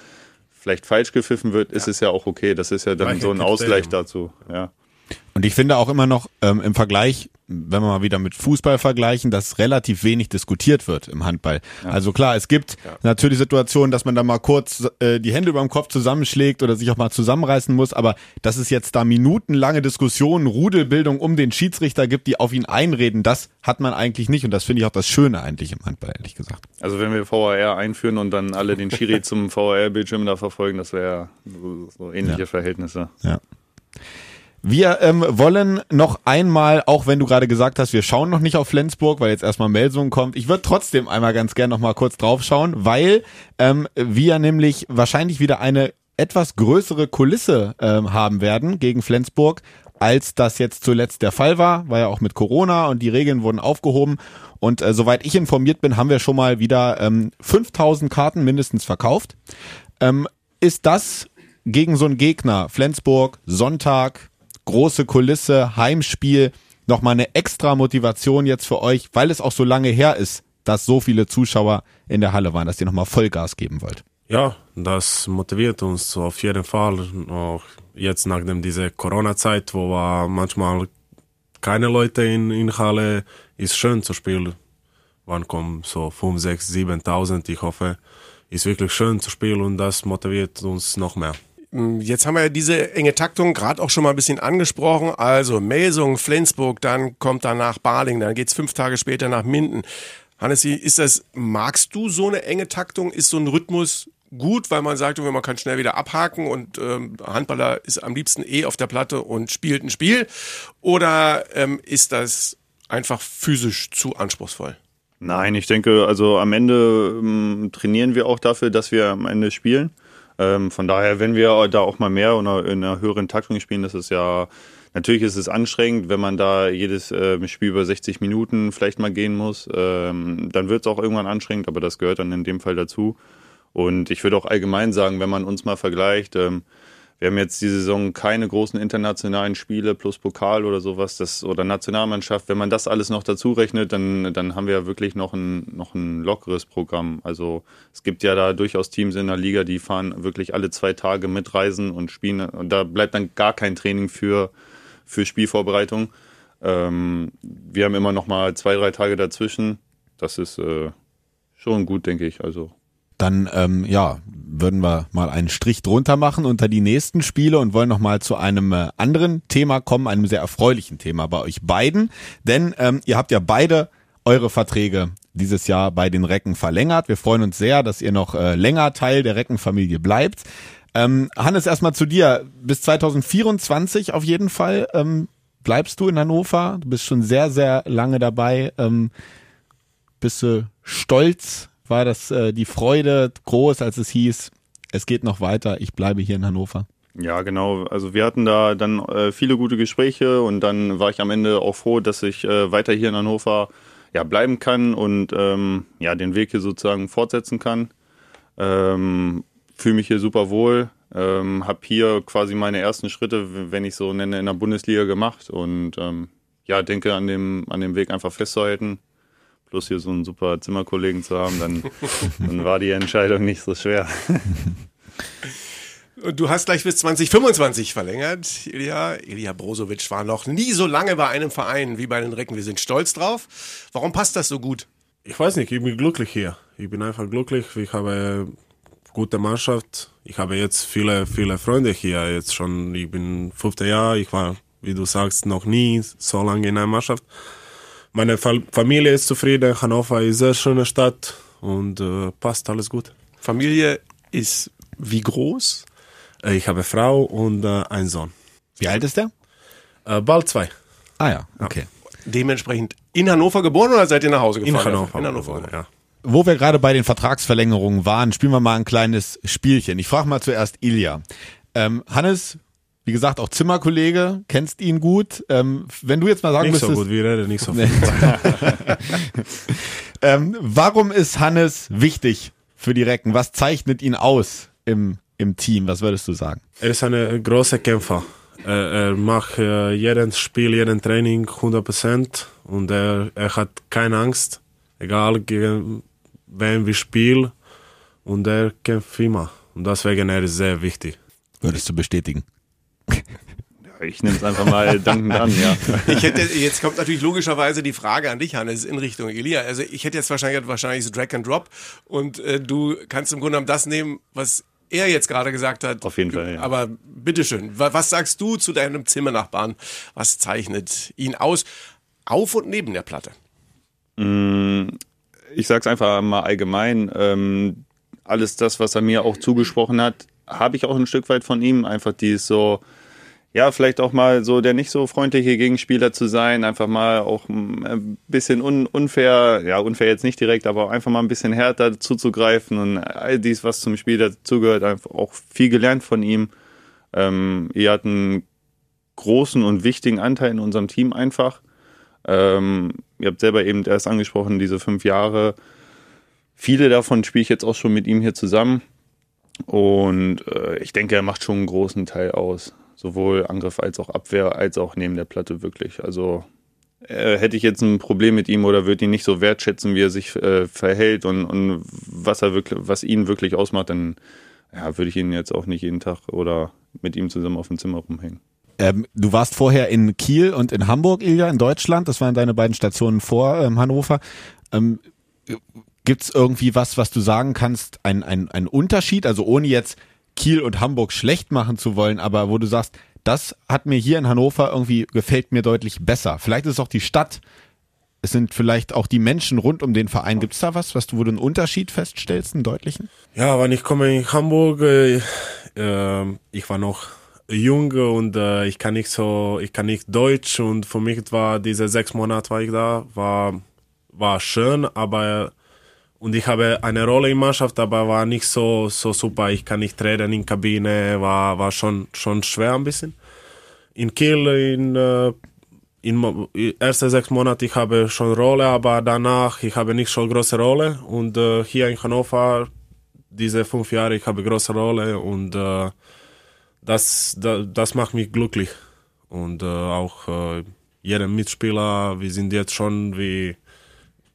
E: vielleicht falsch gepfiffen wird, ist ja. es ja auch okay. Das ist ja dann Gleiche so ein Ausgleich dazu. Ja.
D: Und ich finde auch immer noch ähm, im Vergleich, wenn wir mal wieder mit Fußball vergleichen, dass relativ wenig diskutiert wird im Handball. Ja. Also klar, es gibt ja. natürlich Situationen, dass man da mal kurz äh, die Hände über dem Kopf zusammenschlägt oder sich auch mal zusammenreißen muss, aber dass es jetzt da minutenlange Diskussionen, Rudelbildung um den Schiedsrichter gibt, die auf ihn einreden, das hat man eigentlich nicht und das finde ich auch das Schöne eigentlich im Handball, ehrlich gesagt.
E: Also wenn wir VAR einführen und dann alle den Schiri (laughs) zum VAR-Bildschirm da verfolgen, das wäre so, so ähnliche ja. Verhältnisse.
D: Ja. Wir ähm, wollen noch einmal, auch wenn du gerade gesagt hast, wir schauen noch nicht auf Flensburg, weil jetzt erstmal Melsung kommt. Ich würde trotzdem einmal ganz gern noch mal kurz drauf schauen, weil ähm, wir nämlich wahrscheinlich wieder eine etwas größere Kulisse ähm, haben werden gegen Flensburg, als das jetzt zuletzt der Fall war. War ja auch mit Corona und die Regeln wurden aufgehoben. Und äh, soweit ich informiert bin, haben wir schon mal wieder ähm, 5000 Karten mindestens verkauft. Ähm, ist das gegen so einen Gegner, Flensburg, Sonntag, große Kulisse, Heimspiel, nochmal eine extra Motivation jetzt für euch, weil es auch so lange her ist, dass so viele Zuschauer in der Halle waren, dass ihr nochmal Vollgas geben wollt?
F: Ja, das motiviert uns auf jeden Fall. Auch jetzt nach dieser Corona-Zeit, wo war manchmal keine Leute in, in Halle, ist schön zu spielen. Wann kommen so 5, 6, 7.000? Ich hoffe, ist wirklich schön zu spielen und das motiviert uns noch mehr.
C: Hm, jetzt haben wir ja diese enge Taktung gerade auch schon mal ein bisschen angesprochen. Also Melsung, Flensburg, dann kommt danach Baling, dann geht's fünf Tage später nach Minden. Hannes, ist das, magst du so eine enge Taktung? Ist so ein Rhythmus gut, weil man sagt, man kann schnell wieder abhaken und ähm, Handballer ist am liebsten eh auf der Platte und spielt ein Spiel? Oder ähm, ist das einfach physisch zu anspruchsvoll?
E: Nein, ich denke, also am Ende ähm, trainieren wir auch dafür, dass wir am Ende spielen. Ähm, von daher, wenn wir da auch mal mehr oder in einer höheren Taktung spielen, das ist ja, natürlich ist es anstrengend, wenn man da jedes äh, Spiel über 60 Minuten vielleicht mal gehen muss. Ähm, dann wird es auch irgendwann anstrengend, aber das gehört dann in dem Fall dazu. Und ich würde auch allgemein sagen, wenn man uns mal vergleicht, ähm, wir haben jetzt die Saison keine großen internationalen Spiele plus Pokal oder sowas, das oder Nationalmannschaft. Wenn man das alles noch dazu rechnet, dann, dann haben wir ja wirklich noch ein, noch ein lockeres Programm. Also es gibt ja da durchaus Teams in der Liga, die fahren wirklich alle zwei Tage mitreisen und spielen. Und da bleibt dann gar kein Training für, für Spielvorbereitung. Ähm, wir haben immer noch mal zwei, drei Tage dazwischen. Das ist äh, schon gut, denke ich. Also
D: dann ähm, ja, würden wir mal einen Strich drunter machen unter die nächsten Spiele und wollen noch mal zu einem äh, anderen Thema kommen, einem sehr erfreulichen Thema bei euch beiden, denn ähm, ihr habt ja beide eure Verträge dieses Jahr bei den Recken verlängert. Wir freuen uns sehr, dass ihr noch äh, länger Teil der Reckenfamilie bleibt. Ähm, Hannes, erstmal zu dir. Bis 2024 auf jeden Fall ähm, bleibst du in Hannover. Du bist schon sehr, sehr lange dabei. Ähm, bist du stolz war das äh, die Freude groß, als es hieß, es geht noch weiter, ich bleibe hier in Hannover.
E: Ja, genau. Also wir hatten da dann äh, viele gute Gespräche und dann war ich am Ende auch froh, dass ich äh, weiter hier in Hannover ja, bleiben kann und ähm, ja, den Weg hier sozusagen fortsetzen kann. Ähm, Fühle mich hier super wohl, ähm, habe hier quasi meine ersten Schritte, wenn ich so nenne, in der Bundesliga gemacht und ähm, ja, denke an dem, an dem Weg einfach festzuhalten plus hier so einen super Zimmerkollegen zu haben, dann, dann war die Entscheidung nicht so schwer. (laughs)
C: Und du hast gleich bis 2025 verlängert, Ilja. Ilja Brozovic war noch nie so lange bei einem Verein wie bei den Recken. Wir sind stolz drauf. Warum passt das so gut?
F: Ich weiß nicht, ich bin glücklich hier. Ich bin einfach glücklich. Ich habe gute Mannschaft. Ich habe jetzt viele, viele Freunde hier. Jetzt schon, ich bin fünfte Jahr. Ich war, wie du sagst, noch nie so lange in einer Mannschaft. Meine Familie ist zufrieden. Hannover ist eine sehr schöne Stadt und äh, passt alles gut.
C: Familie ist wie groß?
F: Äh, ich habe Frau und äh, einen Sohn.
D: Wie alt ist der?
F: Äh, bald zwei.
D: Ah ja, okay.
C: Dementsprechend in Hannover geboren oder seid ihr nach Hause gefahren?
F: In Hannover.
C: In Hannover, ja.
D: Wo wir gerade bei den Vertragsverlängerungen waren, spielen wir mal ein kleines Spielchen. Ich frage mal zuerst Ilja. Ähm, Hannes, wie gesagt, auch Zimmerkollege, kennst ihn gut. Ähm, wenn du jetzt mal sagen
F: nicht
D: müsstest...
F: so gut, wir reden nicht so viel. (laughs)
D: ähm, warum ist Hannes wichtig für die Recken? Was zeichnet ihn aus im, im Team? Was würdest du sagen?
F: Er ist ein großer Kämpfer. Er, er macht äh, jedes Spiel, jeden Training 100% und er, er hat keine Angst, egal gegen wen wir spielen und er kämpft immer. Und deswegen er ist sehr wichtig.
D: Würdest du bestätigen?
E: Ich nehme es einfach mal dankend an, ja. (laughs)
C: Ich hätte, jetzt kommt natürlich logischerweise die Frage an dich, Hannes, in Richtung Elia. Also ich hätte jetzt wahrscheinlich, wahrscheinlich so Drag and Drop und äh, du kannst im Grunde genommen das nehmen, was er jetzt gerade gesagt hat.
E: Auf jeden Fall, ja.
C: Aber bitteschön, was sagst du zu deinem Zimmernachbarn? Was zeichnet ihn aus? Auf und neben der Platte?
E: Mm, ich sag's einfach mal allgemein. Ähm, alles das, was er mir auch zugesprochen hat, habe ich auch ein Stück weit von ihm. Einfach dieses so, ja, vielleicht auch mal so der nicht so freundliche Gegenspieler zu sein, einfach mal auch ein bisschen un unfair, ja, unfair jetzt nicht direkt, aber einfach mal ein bisschen härter zuzugreifen und all dies, was zum Spiel dazugehört, einfach auch viel gelernt von ihm. Ähm, er hat einen großen und wichtigen Anteil in unserem Team einfach. Ähm, ihr habt selber eben erst angesprochen, diese fünf Jahre. Viele davon spiele ich jetzt auch schon mit ihm hier zusammen. Und äh, ich denke, er macht schon einen großen Teil aus sowohl Angriff als auch Abwehr, als auch neben der Platte wirklich. Also äh, hätte ich jetzt ein Problem mit ihm oder würde ihn nicht so wertschätzen, wie er sich äh, verhält und, und was er wirklich, was ihn wirklich ausmacht, dann ja, würde ich ihn jetzt auch nicht jeden Tag oder mit ihm zusammen auf dem Zimmer rumhängen.
D: Ähm, du warst vorher in Kiel und in Hamburg, Ilja, in Deutschland. Das waren deine beiden Stationen vor ähm, Hannover. Ähm, Gibt es irgendwie was, was du sagen kannst, ein, ein, ein Unterschied, also ohne jetzt Kiel und Hamburg schlecht machen zu wollen, aber wo du sagst, das hat mir hier in Hannover irgendwie gefällt mir deutlich besser. Vielleicht ist es auch die Stadt. Es sind vielleicht auch die Menschen rund um den Verein. Gibt es da was, was du, wo du einen Unterschied feststellst, einen deutlichen?
F: Ja, wenn ich komme in Hamburg, äh, äh, ich war noch jung und äh, ich kann nicht so, ich kann nicht Deutsch und für mich war diese sechs Monate war ich da, war, war schön, aber und ich habe eine Rolle in Mannschaft, aber war nicht so, so super. Ich kann nicht reden in Kabine, war, war schon, schon schwer ein bisschen. In Kiel, in, äh, in, in ersten sechs Monaten, ich habe schon Rolle, aber danach, ich habe nicht so große Rolle. Und äh, hier in Hannover, diese fünf Jahre, ich habe große Rolle und äh, das, das, das macht mich glücklich. Und äh, auch äh, jeder Mitspieler, wir sind jetzt schon wie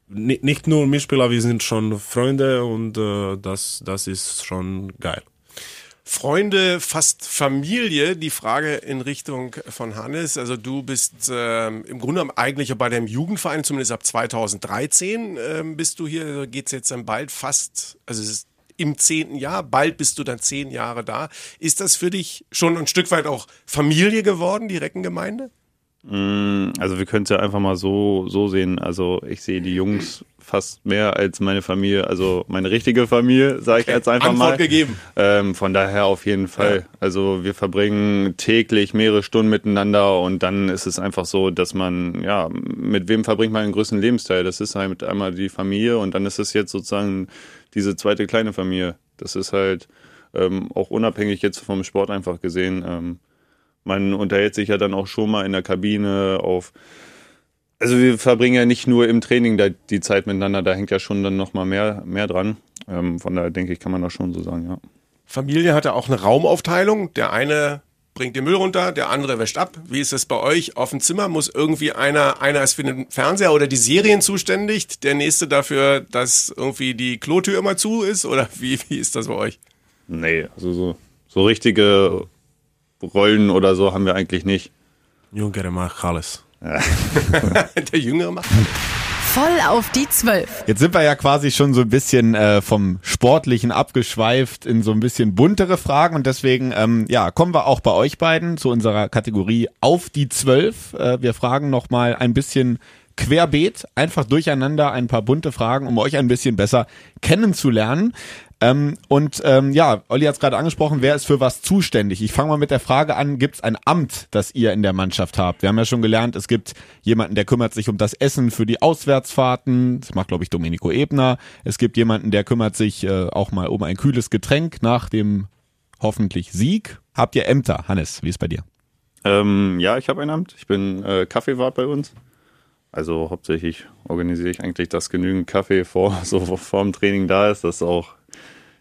F: nicht nur Mitspieler, wir sind schon Freunde und äh, das, das ist schon geil.
C: Freunde, fast Familie, die Frage in Richtung von Hannes. Also du bist ähm, im Grunde eigentlich bei deinem Jugendverein, zumindest ab 2013 ähm, bist du hier, also geht's jetzt dann bald fast, also es ist im zehnten Jahr, bald bist du dann zehn Jahre da. Ist das für dich schon ein Stück weit auch Familie geworden, die Reckengemeinde?
E: Mm, also wir können es ja einfach mal so, so sehen. Also ich sehe die Jungs fast mehr als meine Familie, also meine richtige Familie, sage ich jetzt einfach
C: Antwort
E: mal.
C: gegeben.
E: Ähm, von daher auf jeden Fall.
C: Ja.
E: Also wir verbringen täglich mehrere Stunden miteinander und dann ist es einfach so, dass man, ja, mit wem verbringt man den größten Lebensteil? Das ist halt einmal die Familie und dann ist es jetzt sozusagen diese zweite kleine Familie. Das ist halt ähm, auch unabhängig jetzt vom Sport einfach gesehen. Ähm, man unterhält sich ja dann auch schon mal in der Kabine auf. Also wir verbringen ja nicht nur im Training die Zeit miteinander, da hängt ja schon dann nochmal mehr, mehr dran. Ähm, von daher denke ich, kann man das schon so sagen, ja.
C: Familie hatte auch eine Raumaufteilung. Der eine bringt den Müll runter, der andere wäscht ab. Wie ist das bei euch? Auf dem Zimmer muss irgendwie einer, einer ist für den Fernseher oder die Serien zuständig, der nächste dafür, dass irgendwie die Klotür immer zu ist? Oder wie, wie ist das bei euch?
E: Nee, also so, so richtige Rollen oder so haben wir eigentlich nicht.
F: Jüngere macht alles. (laughs)
C: der Jüngere macht.
A: Voll auf die Zwölf.
D: Jetzt sind wir ja quasi schon so ein bisschen äh, vom Sportlichen abgeschweift in so ein bisschen buntere Fragen und deswegen ähm, ja kommen wir auch bei euch beiden zu unserer Kategorie auf die Zwölf. Äh, wir fragen noch mal ein bisschen querbeet, einfach durcheinander ein paar bunte Fragen, um euch ein bisschen besser kennenzulernen. Ähm, und ähm, ja, Olli hat es gerade angesprochen, wer ist für was zuständig? Ich fange mal mit der Frage an, gibt es ein Amt, das ihr in der Mannschaft habt? Wir haben ja schon gelernt, es gibt jemanden, der kümmert sich um das Essen für die Auswärtsfahrten. Das macht, glaube ich, Domenico Ebner. Es gibt jemanden, der kümmert sich äh, auch mal um ein kühles Getränk nach dem hoffentlich Sieg. Habt ihr Ämter? Hannes, wie ist bei dir?
E: Ähm, ja, ich habe ein Amt. Ich bin äh, Kaffeewart bei uns. Also hauptsächlich organisiere ich eigentlich, dass genügend Kaffee vor, (laughs) so vor dem Training da ist, dass auch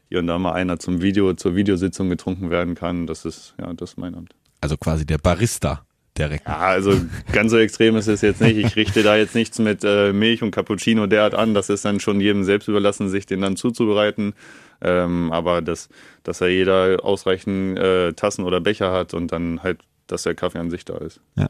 E: hier und da mal einer zum Video, zur Videositzung getrunken werden kann. Das ist, ja, das ist mein Amt.
D: Also quasi der Barista der Recken.
E: Ja, also ganz so extrem ist es jetzt nicht. Ich richte da jetzt nichts mit äh, Milch und Cappuccino derart an. Das ist dann schon jedem selbst überlassen, sich den dann zuzubereiten. Ähm, aber dass, dass ja jeder ausreichend äh, Tassen oder Becher hat und dann halt, dass der Kaffee an sich da ist.
D: Ja.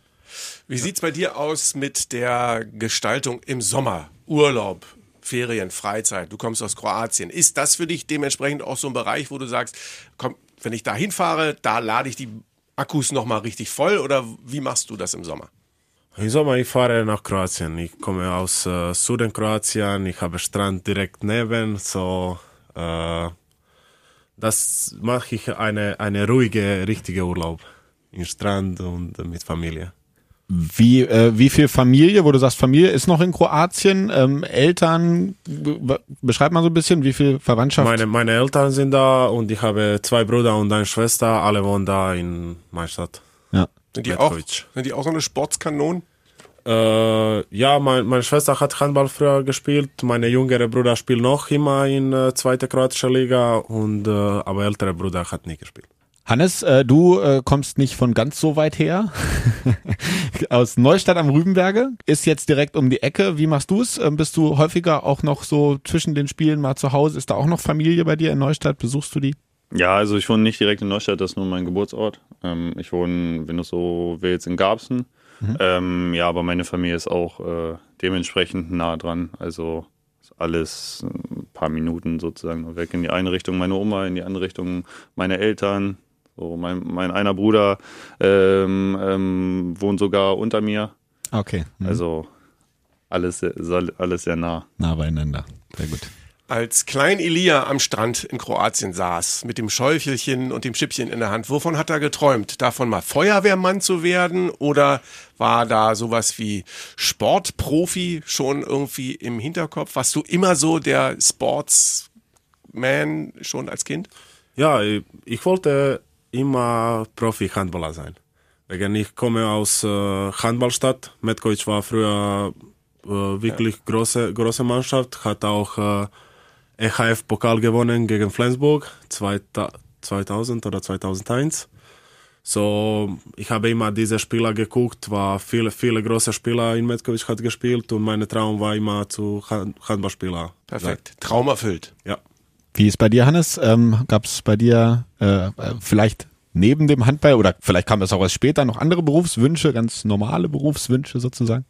C: Wie sieht's bei dir aus mit der Gestaltung im Sommer? Urlaub, Ferien, Freizeit. Du kommst aus Kroatien. Ist das für dich dementsprechend auch so ein Bereich, wo du sagst, komm, wenn ich da hinfahre, da lade ich die Akkus nochmal richtig voll oder wie machst du das im Sommer?
F: Im Sommer ich fahre nach Kroatien. Ich komme aus äh, Süden Kroatien. Ich habe Strand direkt neben, so äh, das mache ich eine eine ruhige, richtige Urlaub im Strand und mit Familie.
D: Wie, äh, wie viel Familie, wo du sagst, Familie ist noch in Kroatien, ähm, Eltern, be- beschreib mal so ein bisschen, wie viel Verwandtschaft?
F: Meine, meine Eltern sind da und ich habe zwei Brüder und eine Schwester. Alle wohnen da in meiner Stadt.
D: ja.
C: Sind die, auch, sind die auch so eine Sportskanon?
F: Äh, ja, mein, meine Schwester hat Handball früher gespielt. Meine jüngere Bruder spielt noch immer in äh, zweite kroatische Liga und äh, aber ältere Bruder hat nie gespielt.
D: Hannes, äh, du äh, kommst nicht von ganz so weit her. (laughs) Aus Neustadt am Rübenberge. Ist jetzt direkt um die Ecke. Wie machst du es? Ähm, bist du häufiger auch noch so zwischen den Spielen mal zu Hause? Ist da auch noch Familie bei dir in Neustadt? Besuchst du die?
E: Ja, also ich wohne nicht direkt in Neustadt, das ist nur mein Geburtsort. Ähm, ich wohne, wenn du so willst, in Garbsen. Ähm, ja, aber meine Familie ist auch äh, dementsprechend nah dran. Also alles ein paar Minuten sozusagen weg in die eine Richtung meine Oma, in die andere Richtung meine Eltern. So, mein, mein einer Bruder ähm, ähm, wohnt sogar unter mir.
D: Okay. Mhm.
E: Also alles, sehr- alles sehr nah.
D: nah beieinander. Sehr gut.
C: Als Klein Elia am Strand in Kroatien saß, mit dem Schäufelchen und dem Schippchen in der Hand, wovon hat er geträumt? Davon mal Feuerwehrmann zu werden? Oder war da sowas wie Sportprofi schon irgendwie im Hinterkopf? Warst du immer so der Sportsman schon als Kind?
F: Ja, ich wollte immer Profi-Handballer sein. Wegen ich komme aus äh, Handballstadt. Metkovic war früher äh, wirklich große, große Mannschaft, hat auch äh, EHF-Pokal gewonnen gegen Flensburg 2000 oder 2001. So, ich habe immer diese Spieler geguckt, war viele, viele große Spieler in Metkovic hat gespielt und mein Traum war immer zu Hand- Handballspieler.
C: Perfekt. Traum erfüllt.
F: Ja.
D: Wie ist bei dir, Hannes? Ähm, Gab es bei dir äh, äh, vielleicht neben dem Handball oder vielleicht kam das auch erst später noch andere Berufswünsche, ganz normale Berufswünsche sozusagen?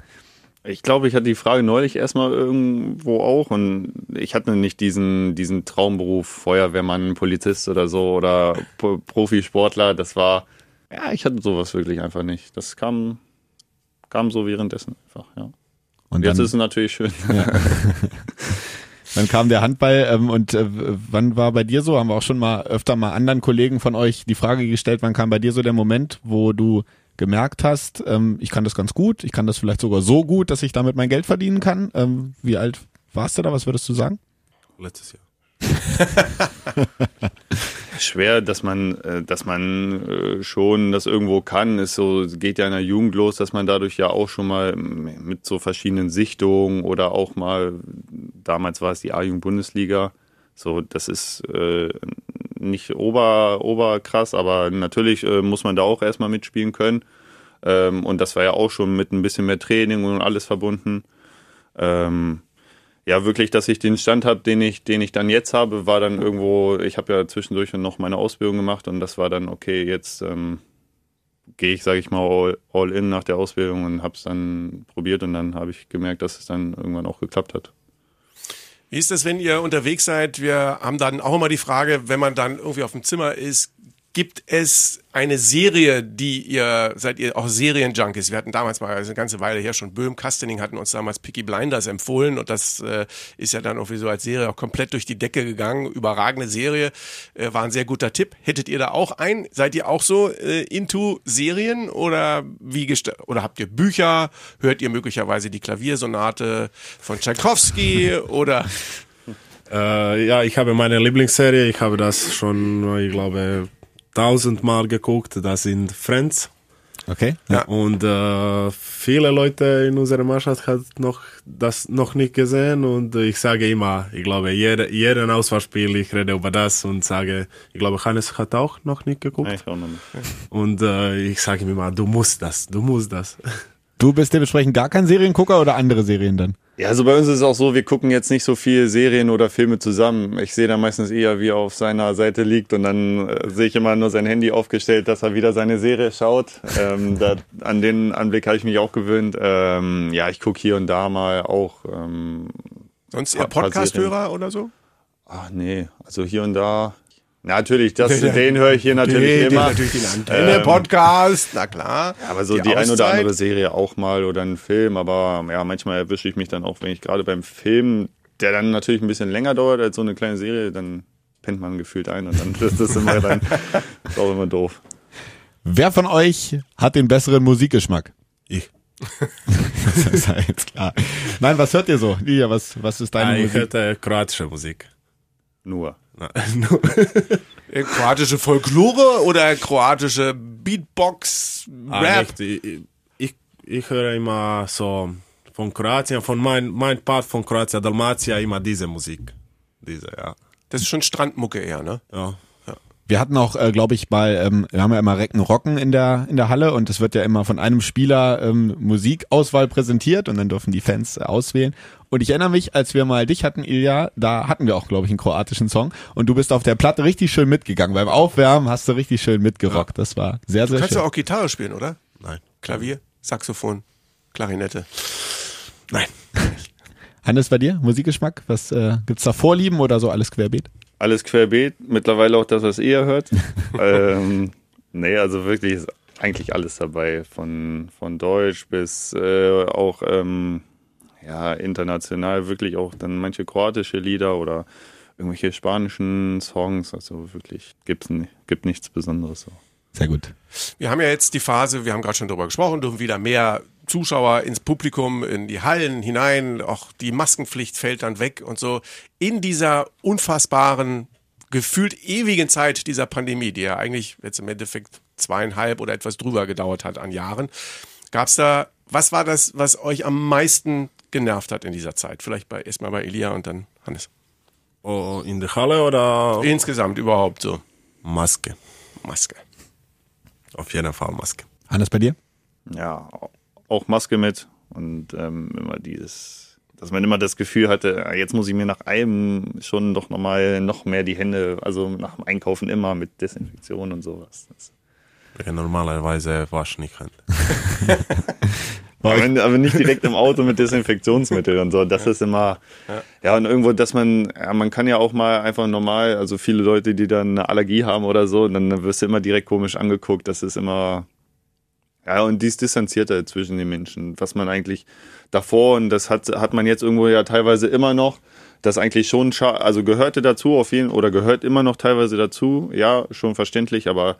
E: Ich glaube, ich hatte die Frage neulich erstmal irgendwo auch und ich hatte nicht diesen, diesen Traumberuf Feuerwehrmann, Polizist oder so oder P- Profisportler. Das war, ja, ich hatte sowas wirklich einfach nicht. Das kam, kam so währenddessen einfach, ja.
D: Und
E: Jetzt
D: dann,
E: ist es natürlich schön. (laughs) (laughs)
D: dann kam der Handball ähm, und äh, wann war bei dir so? Haben wir auch schon mal öfter mal anderen Kollegen von euch die Frage gestellt, wann kam bei dir so der Moment, wo du gemerkt hast, ähm, ich kann das ganz gut, ich kann das vielleicht sogar so gut, dass ich damit mein Geld verdienen kann. Ähm, wie alt warst du da? Was würdest du sagen?
F: Letztes Jahr. (laughs)
E: Schwer, dass man, äh, dass man äh, schon das irgendwo kann, ist so, es geht ja in der Jugend los, dass man dadurch ja auch schon mal mit so verschiedenen Sichtungen oder auch mal, damals war es die A-Jugend-Bundesliga, so, das ist äh, nicht ober, oberkrass, aber natürlich äh, muss man da auch erstmal mitspielen können. Ähm, und das war ja auch schon mit ein bisschen mehr Training und alles verbunden. Ähm, ja, wirklich, dass ich den Stand habe, den ich, den ich dann jetzt habe, war dann irgendwo, ich habe ja zwischendurch noch meine Ausbildung gemacht und das war dann, okay, jetzt ähm, gehe ich, sage ich mal, all, all in nach der Ausbildung und habe es dann probiert und dann habe ich gemerkt, dass es dann irgendwann auch geklappt hat.
C: Wie ist das, wenn ihr unterwegs seid? Wir haben dann auch immer die Frage, wenn man dann irgendwie auf dem Zimmer ist, gibt es eine Serie, die ihr, seid ihr auch Serienjunkies? Wir hatten damals mal, also eine ganze Weile her schon, Böhm Kastening hatten uns damals Picky Blinders empfohlen und das äh, ist ja dann irgendwie so als Serie auch komplett durch die Decke gegangen. Überragende Serie, äh, war ein sehr guter Tipp. Hättet ihr da auch ein? Seid ihr auch so äh, into Serien oder wie oder habt ihr Bücher? Hört ihr möglicherweise die Klaviersonate von Tchaikovsky (laughs) oder
F: Äh, ja, ich habe meine Lieblingsserie, ich habe das schon, ich glaube, tausendmal geguckt, das sind Friends.
D: Okay.
C: Ja.
F: Und äh, viele Leute in unserer Mannschaft hat noch das noch nicht gesehen und ich sage immer, ich glaube, jede, jeden Auswahlspiel, ich rede über das und sage, ich glaube, Hannes hat auch noch nicht geguckt.
E: Ich auch noch nicht.
F: Und äh, ich sage ihm immer, du musst das, du musst das. (laughs)
D: Du bist dementsprechend gar kein Seriengucker oder andere Serien dann?
E: Ja, also bei uns ist es auch so, wir gucken jetzt nicht so viel Serien oder Filme zusammen. Ich sehe da meistens eher, wie er auf seiner Seite liegt und dann äh, sehe ich immer nur sein Handy aufgestellt, dass er wieder seine Serie schaut. Ähm, (laughs) da, an den Anblick habe ich mich auch gewöhnt. Ähm, ja, ich gucke hier und da mal auch. Ähm,
C: sonst eher Podcast-Hörer oder so?
E: ach nee, also hier und da. Natürlich, das, (laughs) den höre ich hier natürlich
C: Den- den
E: immer.
C: natürlich den Antenne-Podcast, na klar.
E: Aber so die, ein oder andere Serie auch mal oder ein Film, aber ja, manchmal erwische ich mich dann auch, wenn ich gerade beim Film, der dann natürlich ein bisschen länger dauert als so eine kleine Serie, dann pennt man gefühlt ein und dann (laughs) ist das immer dann ist auch immer doof.
D: Wer von euch hat den besseren Musikgeschmack?
F: Ich. (laughs)
D: Das ist ja jetzt klar. Nein, was hört ihr so? Lilia, was, was ist deine
F: Ah, ich
D: Musik?
F: hörte kroatische Musik.
E: Nur.
C: Äh, (laughs) Kroatische Folklore oder kroatische Beatbox,
F: Ah,
C: Rap?
F: Ich, ich, ich höre immer so von Kroatien, von mein, mein Part von Kroatien, Dalmatia, immer diese Musik. Diese, ja.
C: Das ist schon Strandmucke eher, ne?
F: ja.
D: Wir hatten auch, äh, glaube ich, bei, ähm, wir haben ja immer Recken Rocken in der in der Halle und es wird ja immer von einem Spieler ähm, Musikauswahl präsentiert und dann dürfen die Fans äh, auswählen. Und ich erinnere mich, als wir mal dich hatten, Ilja, da hatten wir auch, glaube ich, einen kroatischen Song und du bist auf der Platte richtig schön mitgegangen. Beim Aufwärmen hast du richtig schön mitgerockt. Das war sehr, sehr
C: Kannst
D: schön.
C: du auch Gitarre spielen, oder?
F: Nein.
C: Klavier, Saxophon, Klarinette.
F: Nein.
D: Hannes, bei dir Musikgeschmack? Was äh, gibt's da Vorlieben oder so alles querbeet?
E: Alles querbeet, mittlerweile auch das, was ihr hört. (laughs) ähm, nee, also wirklich ist eigentlich alles dabei, von, von Deutsch bis äh, auch ähm, ja, international, wirklich auch dann manche kroatische Lieder oder irgendwelche spanischen Songs, also wirklich gibt's gibt nichts Besonderes so.
D: Sehr gut.
C: Wir haben ja jetzt die Phase, wir haben gerade schon drüber gesprochen, dürfen wieder mehr Zuschauer ins Publikum, in die Hallen hinein, auch die Maskenpflicht fällt dann weg und so. In dieser unfassbaren, gefühlt ewigen Zeit dieser Pandemie, die ja eigentlich jetzt im Endeffekt zweieinhalb oder etwas drüber gedauert hat an Jahren, gab's da, was war das, was euch am meisten genervt hat in dieser Zeit? Vielleicht bei, erstmal bei Elia und dann Hannes.
F: Oh, in der Halle oder
C: Insgesamt überhaupt so.
F: Maske?
C: Maske.
F: Auf jeden Fall Maske.
D: Hannes, bei dir?
E: Ja, auch Maske mit und ähm, immer dieses, dass man immer das Gefühl hatte, ja, jetzt muss ich mir nach einem schon doch nochmal noch mehr die Hände, also nach dem Einkaufen immer mit Desinfektion und sowas. Das,
F: Ja, normalerweise wasche ich Hände. (laughs)
E: aber, aber nicht direkt im Auto mit Desinfektionsmittel und so. Das ist immer, ja. und irgendwo, dass man, ja, man kann ja auch mal einfach normal, also viele Leute, die dann eine Allergie haben oder so, dann wirst du immer direkt komisch angeguckt. Das ist immer, ja, und dies distanzierter zwischen den Menschen, was man eigentlich davor, und das hat, hat man jetzt irgendwo ja teilweise immer noch, das eigentlich schon, also gehörte dazu auf jeden, oder gehört immer noch teilweise dazu, ja, schon verständlich, aber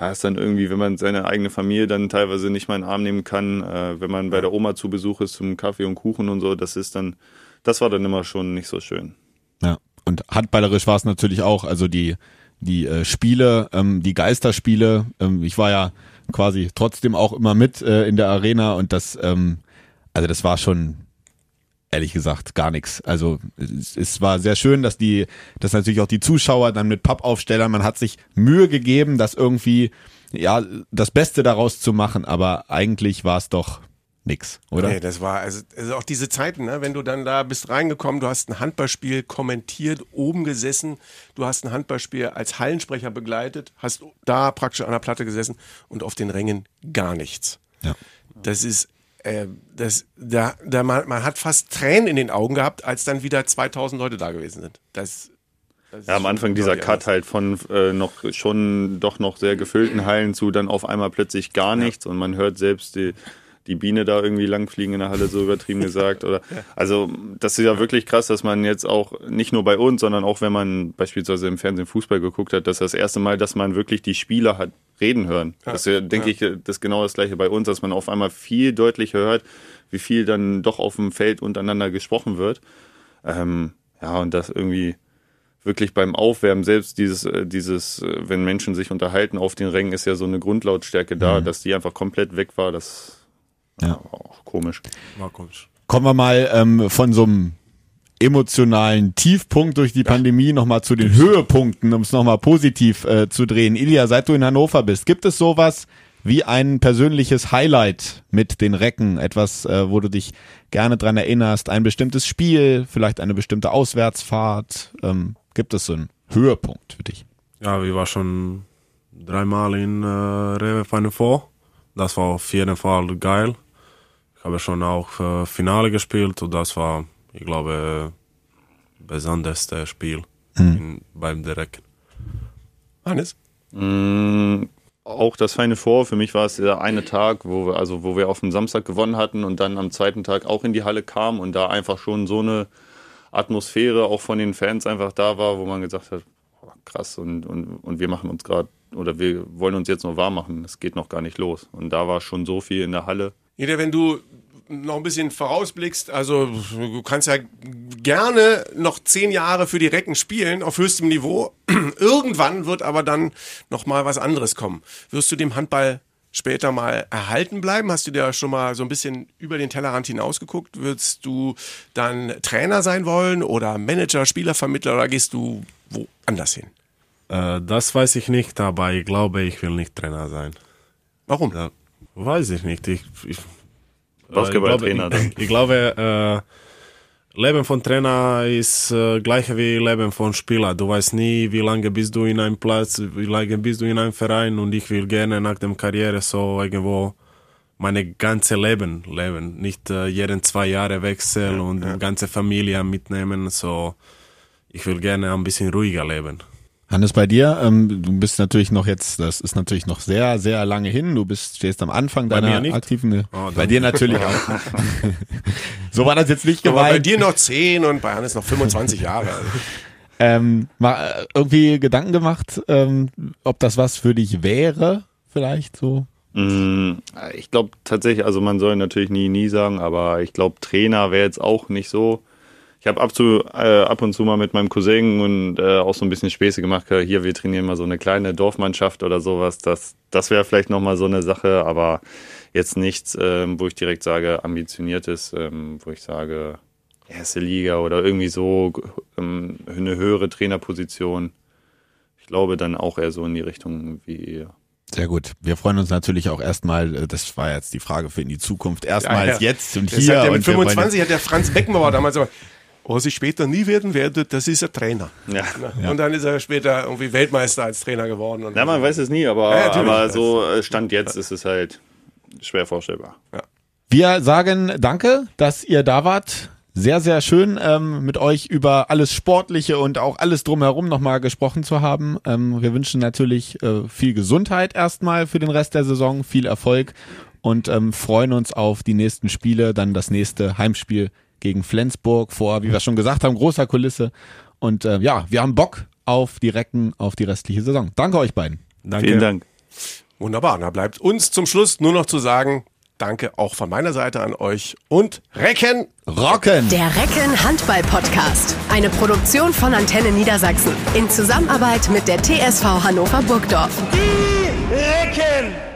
E: ja, ist dann irgendwie, wenn man seine eigene Familie dann teilweise nicht mal in den Arm nehmen kann, äh, wenn man bei der Oma zu Besuch ist zum Kaffee und Kuchen und so, das ist dann, das war dann immer schon nicht so schön.
D: Ja. Und handballerisch war es natürlich auch, also die, die äh, Spiele, ähm, die Geisterspiele, ähm, ich war ja quasi trotzdem auch immer mit äh, in der Arena und das, ähm, also das war schon ehrlich gesagt gar nichts. Also es, es war sehr schön, dass die, dass natürlich auch die Zuschauer dann mit Pappaufstellern, man hat sich Mühe gegeben, das irgendwie ja das Beste daraus zu machen, aber eigentlich war es doch nix, oder?
C: Nee, das war also, also auch diese Zeiten, ne? wenn du dann da bist reingekommen, du hast ein Handballspiel kommentiert, oben gesessen, du hast ein Handballspiel als Hallensprecher begleitet, hast da praktisch an der Platte gesessen und auf den Rängen gar nichts.
D: Ja.
C: Das ist äh, das, da, da man, man hat fast Tränen in den Augen gehabt, als dann wieder 2000 Leute da gewesen sind. Das, das
E: Ja, am Anfang dieser Cut halt von äh, noch schon doch noch sehr gefüllten Hallen zu dann auf einmal plötzlich gar nichts und man hört selbst die, die Biene da irgendwie langfliegen in der Halle, so übertrieben gesagt. Oder (laughs) also das ist ja wirklich krass, dass man jetzt auch nicht nur bei uns, sondern auch wenn man beispielsweise im Fernsehen Fußball geguckt hat, dass das erste Mal, dass man wirklich die Spieler hat reden hören. Das ist ja, denke ich, das ist genau das gleiche bei uns, dass man auf einmal viel deutlicher hört, wie viel dann doch auf dem Feld untereinander gesprochen wird. Ähm, ja, und das irgendwie wirklich beim Aufwärmen selbst dieses, äh, dieses, äh, wenn Menschen sich unterhalten auf den Rängen, ist ja so eine Grundlautstärke da, dass die einfach komplett weg war. Das
D: Ja.
E: war auch komisch.
F: War komisch.
D: Kommen wir mal ähm, von so einem emotionalen Tiefpunkt durch die Pandemie nochmal zu den Höhepunkten, um es nochmal positiv äh, zu drehen. Ilja, seit du in Hannover bist, gibt es sowas wie ein persönliches Highlight mit den Recken? Etwas, äh, wo du dich gerne dran erinnerst? Ein bestimmtes Spiel, vielleicht eine bestimmte Auswärtsfahrt? Ähm, gibt es so einen Höhepunkt für dich?
F: Ja, wir waren schon dreimal in äh, Rewe Final Four. Das war auf jeden Fall geil. Habe schon auch äh, Finale gespielt und das war, ich glaube, besonderste Spiel in, beim Direkt.
C: Hannes?
E: Mm, auch das Feine Vor, für mich war es der eine Tag, wo wir, also wo wir auf dem Samstag gewonnen hatten und dann am zweiten Tag auch in die Halle kamen und da einfach schon so eine Atmosphäre auch von den Fans einfach da war, wo man gesagt hat, oh, krass und, und, und wir machen uns gerade oder wir wollen uns jetzt noch warm machen, es geht noch gar nicht los. Und da war schon so viel in der Halle.
C: Jeder, wenn du noch ein bisschen vorausblickst, also du kannst ja gerne noch zehn Jahre für die Recken spielen auf höchstem Niveau. (clears throat) Irgendwann wird aber dann noch mal was anderes kommen. Wirst du dem Handball später mal erhalten bleiben? Hast du dir schon mal so ein bisschen über den Tellerrand hinausgeguckt? Würdest du dann Trainer sein wollen oder Manager, Spielervermittler oder gehst du woanders hin?
F: Äh, das weiß ich nicht, aber ich glaube, ich will nicht Trainer sein.
C: Warum?
F: Ja, weiß ich nicht. Ich, ich,
E: Basketballtrainer
F: glaube, ich, ich glaube äh, Leben von Trainer ist äh, gleich wie Leben von Spieler. Du weißt nie, wie lange bist du in einem Platz, wie lange bist du in einem Verein und ich will gerne nach der Karriere so irgendwo meine ganze Leben leben, nicht äh, jeden zwei Jahre wechseln und ganze Familie mitnehmen. So, ich will gerne ein bisschen ruhiger leben.
D: Hannes, bei dir, ähm, du bist natürlich noch jetzt, das ist natürlich noch sehr, sehr lange hin. Du bist, stehst am Anfang
F: Bei
D: deiner
F: mir nicht?
D: aktiven.
F: Oh,
D: bei dir natürlich auch. (laughs) so war das jetzt nicht
C: Aber bei
D: gemeint.
C: dir noch 10 und bei Hannes noch 25 Jahre. (laughs)
D: Ähm, mal äh, irgendwie Gedanken gemacht, ähm, ob das was für dich wäre, vielleicht so.
E: Mm, Ich glaube tatsächlich, also man soll natürlich nie, nie sagen, aber ich glaube, Trainer wäre jetzt auch nicht so. Ich habe ab, zu, äh, ab und zu mal mit meinem Cousin und äh, auch so ein bisschen Späße gemacht. äh, Hier, wir trainieren mal so eine kleine Dorfmannschaft oder sowas. Das, das wäre vielleicht nochmal so eine Sache, aber jetzt nichts, ähm, wo ich direkt sage, ambitioniert ist, ähm, wo ich sage, erste Liga oder irgendwie so ähm, eine höhere Trainerposition. Ich glaube dann auch eher so in die Richtung wie ihr.
D: Sehr gut. Wir freuen uns natürlich auch erstmal, äh, das war jetzt die Frage für in die Zukunft, erstmals
C: Ja, ja.
D: jetzt und
C: Das
D: hier.
C: hat der
D: und
C: mit
D: wir wollen-
C: 25 hat der Franz Beckenbauer damals gesagt, was ich später nie werden werde, das ist ein Trainer.
E: Ja.
C: Und dann ist er später irgendwie Weltmeister als Trainer geworden. Und
E: Ja, man weiß es nie, aber,
C: Ja,
E: aber so äh, Stand jetzt ist es halt schwer vorstellbar.
D: Wir sagen danke, dass ihr da wart. Sehr, sehr schön, ähm, mit euch über alles Sportliche und auch alles drumherum nochmal gesprochen zu haben. Ähm, wir wünschen natürlich äh, viel Gesundheit erstmal für den Rest der Saison, viel Erfolg und ähm, freuen uns auf die nächsten Spiele, dann das nächste Heimspiel gegen Flensburg vor, wie wir schon gesagt haben, großer Kulisse. Und äh, ja, wir haben Bock auf die Recken, auf die restliche Saison. Danke euch beiden.
F: Danke.
E: Vielen Dank.
C: Wunderbar, da bleibt uns zum Schluss nur noch zu sagen, danke auch von meiner Seite an euch und Recken!
D: Rocken!
A: Der Recken Handball Podcast. Eine Produktion von Antenne Niedersachsen. In Zusammenarbeit mit der TSV Hannover Burgdorf.
G: Recken!